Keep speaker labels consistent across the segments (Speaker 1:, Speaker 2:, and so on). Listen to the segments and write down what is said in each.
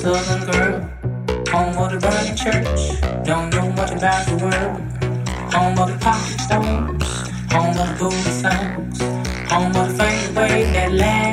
Speaker 1: southern girl. Home of the burning church. Don't know much about the world. Home of the pocket stones. Home of the booty songs. Home of the faint way that lasts.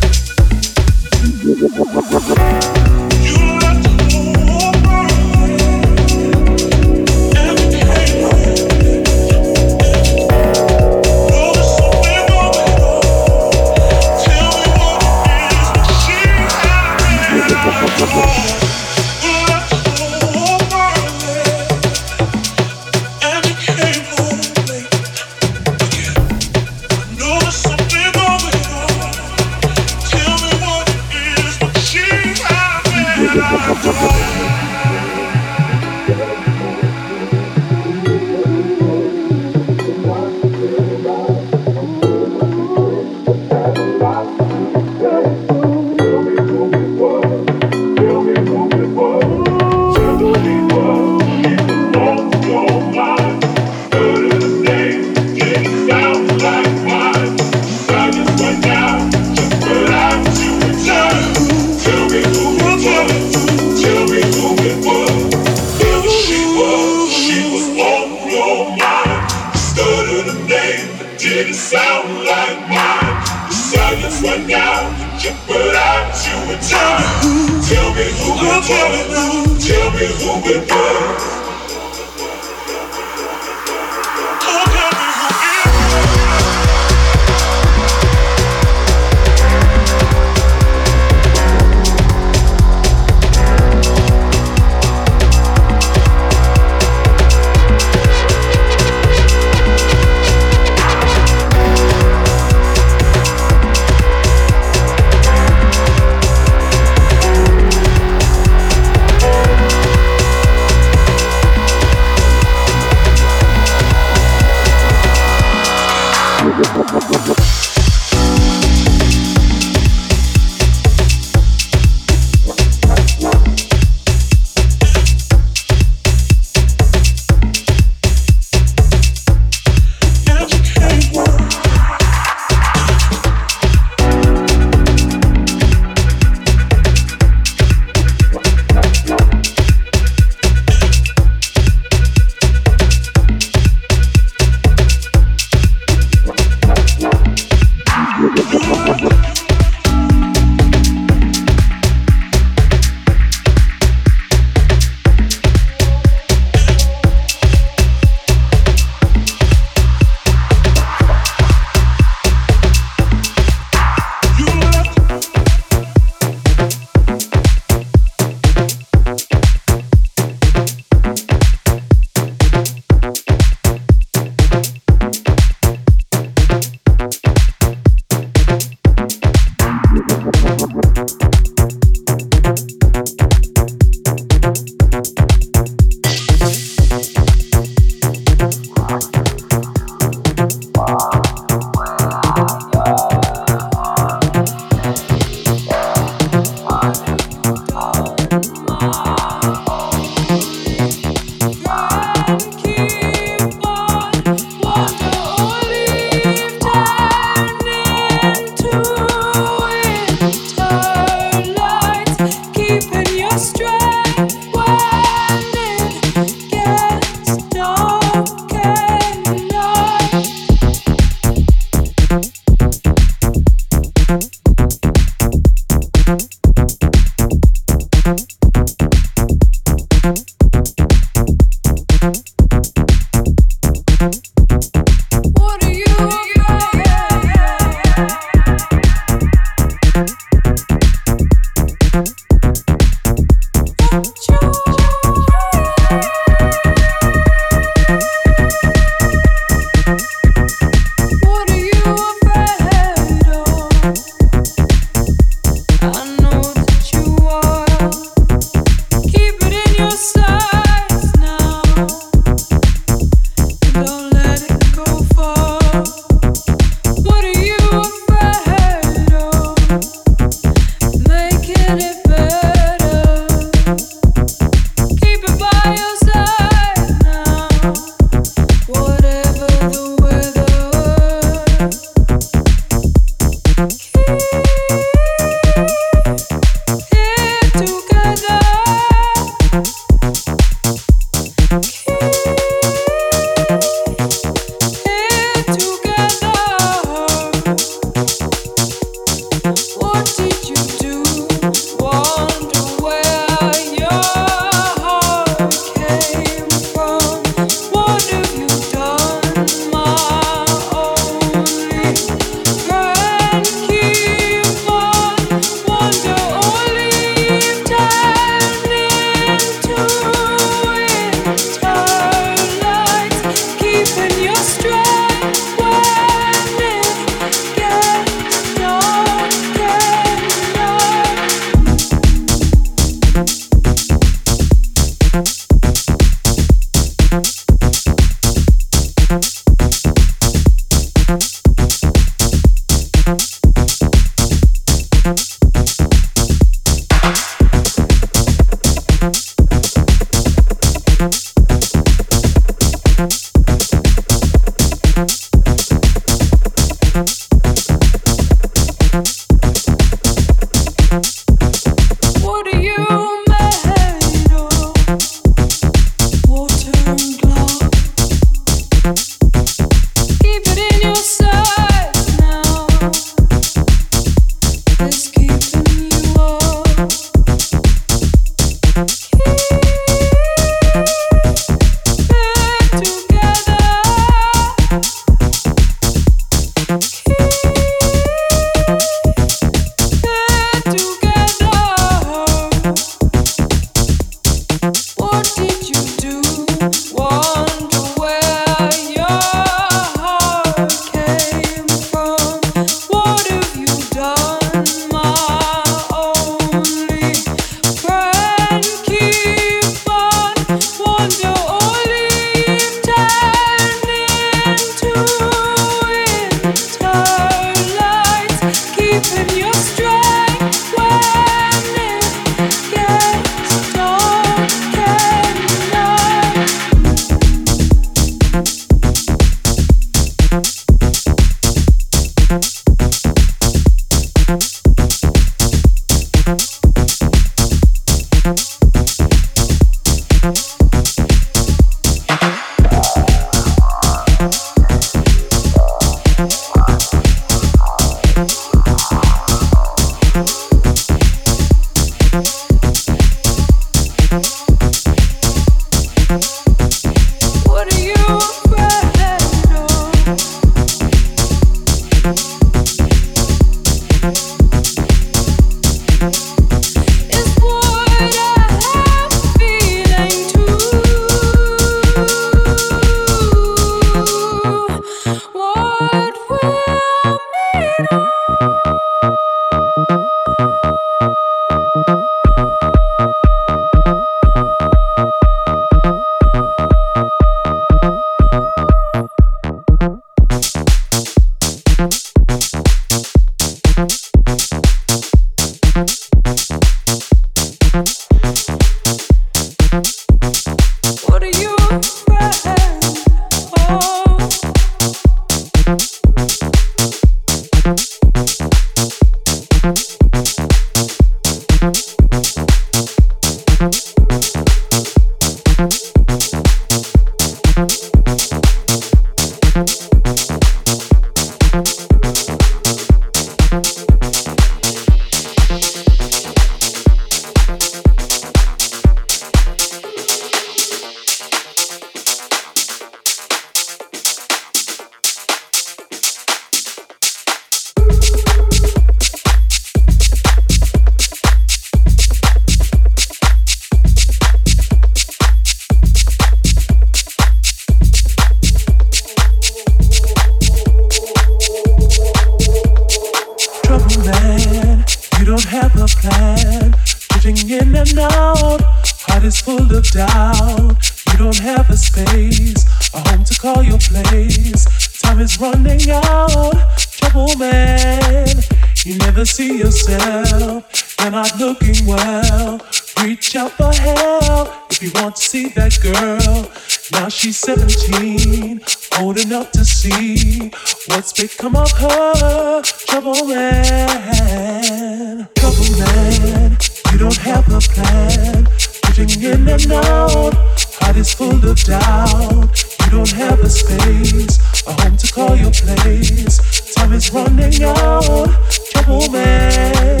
Speaker 1: See that girl. Now she's 17, old enough to see what's become of her. Trouble man, trouble man, you don't have a plan. Putting in and out, heart is full of doubt. You don't have a space, a home to call your place. Time is running out, trouble man.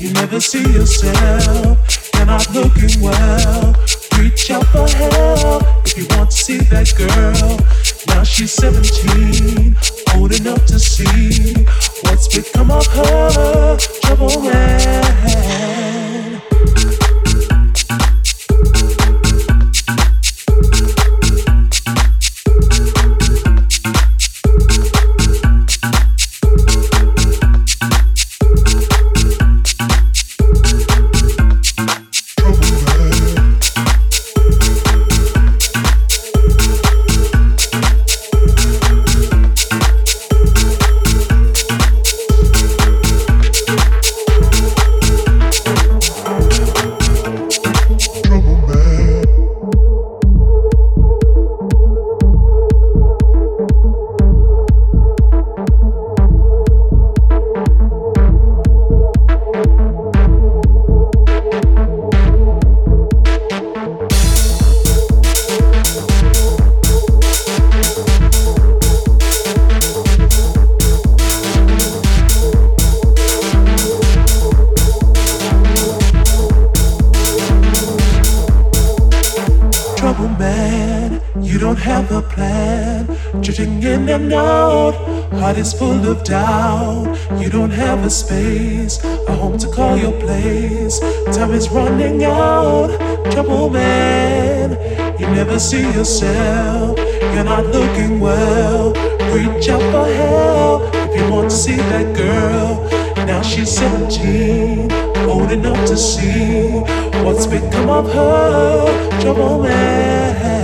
Speaker 1: You never see yourself, you're not looking well. Reach out for help if you want to see that girl. Now she's 17, old enough to see what's become of her. Trouble man. Heart is full of doubt. You don't have a space, a home to call your place. Time is running out. Trouble man. You never see yourself. You're not looking well. Reach out for help if you want to see that girl. Now she's 17, old enough to see what's become of her. Trouble man.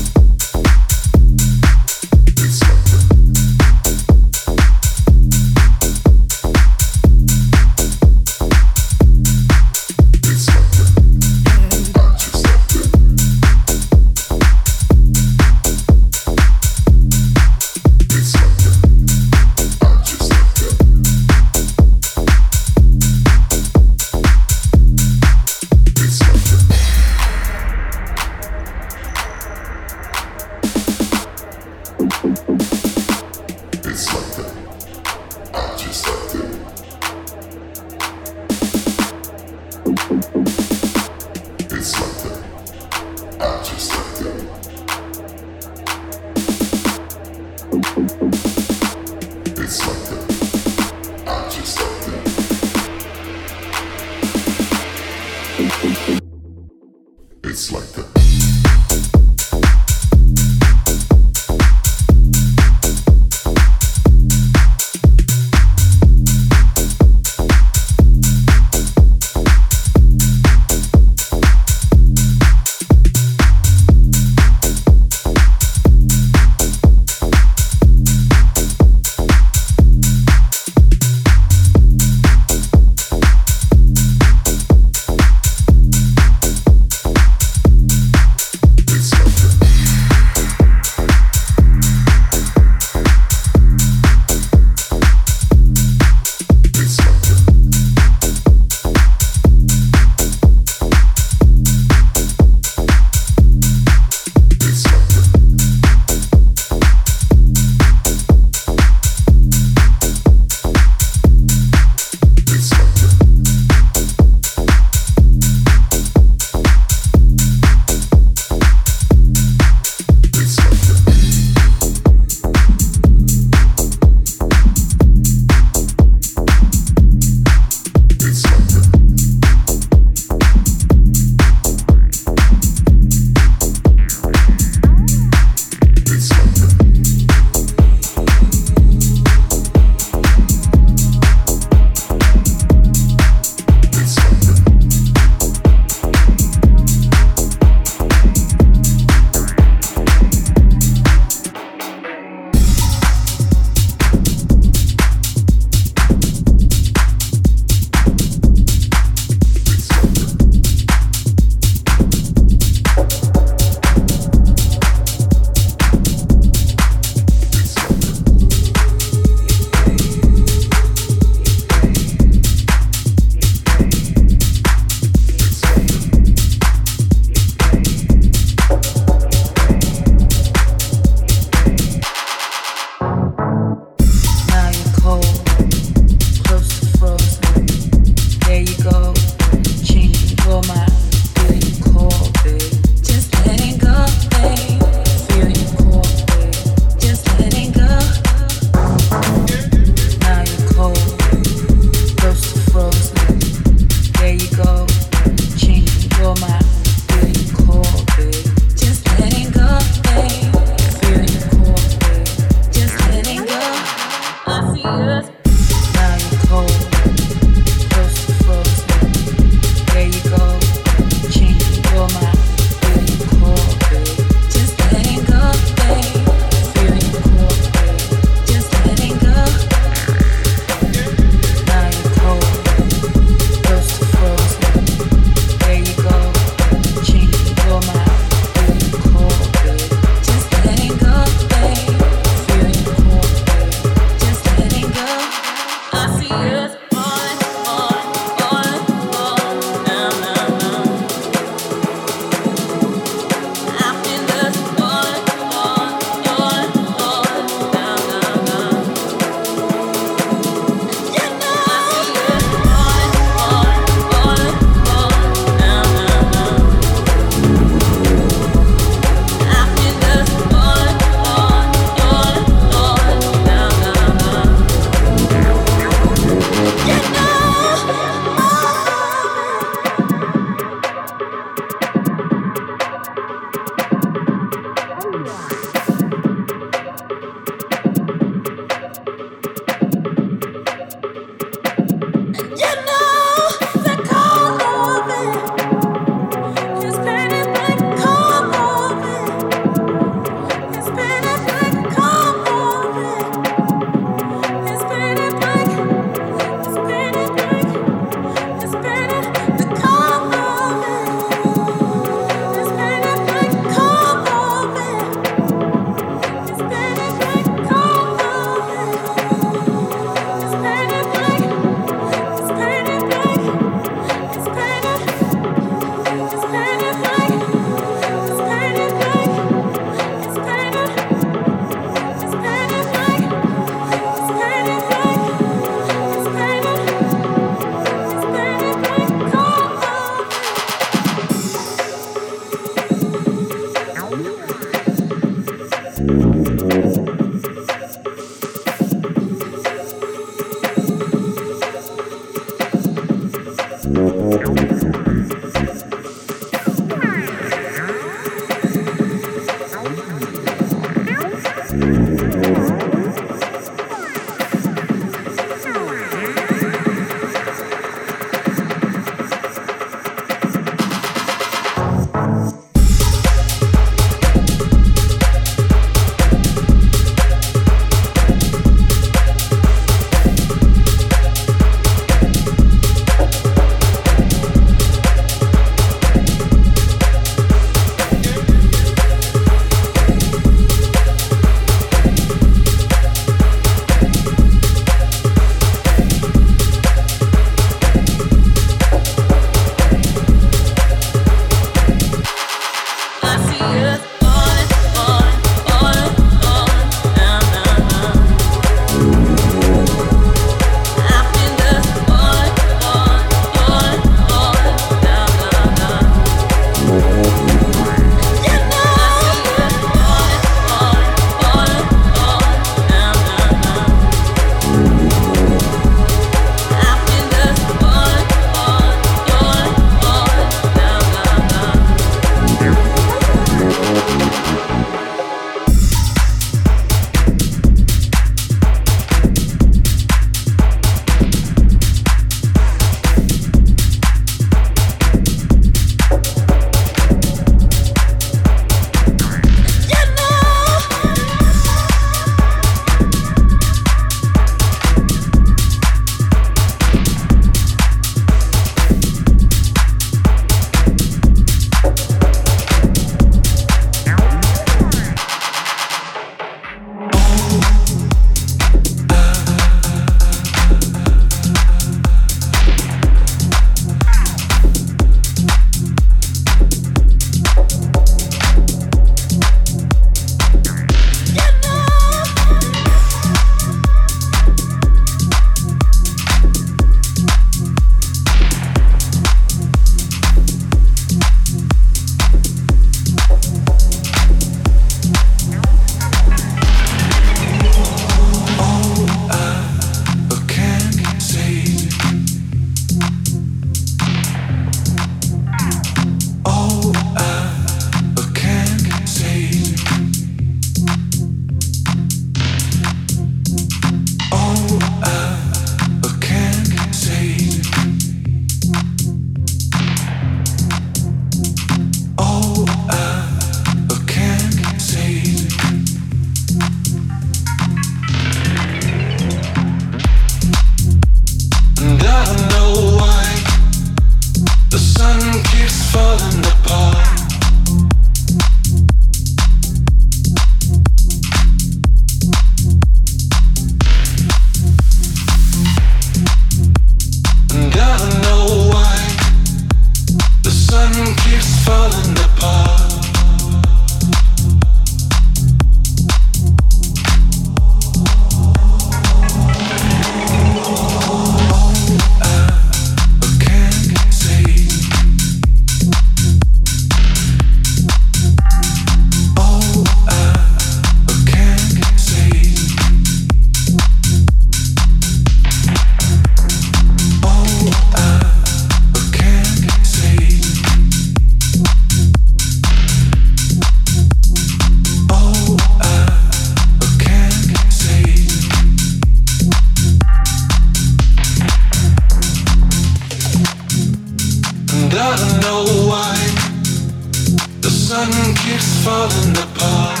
Speaker 1: keeps falling
Speaker 2: apart.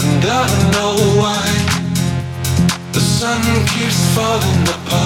Speaker 2: And I don't know why the sun keeps falling apart.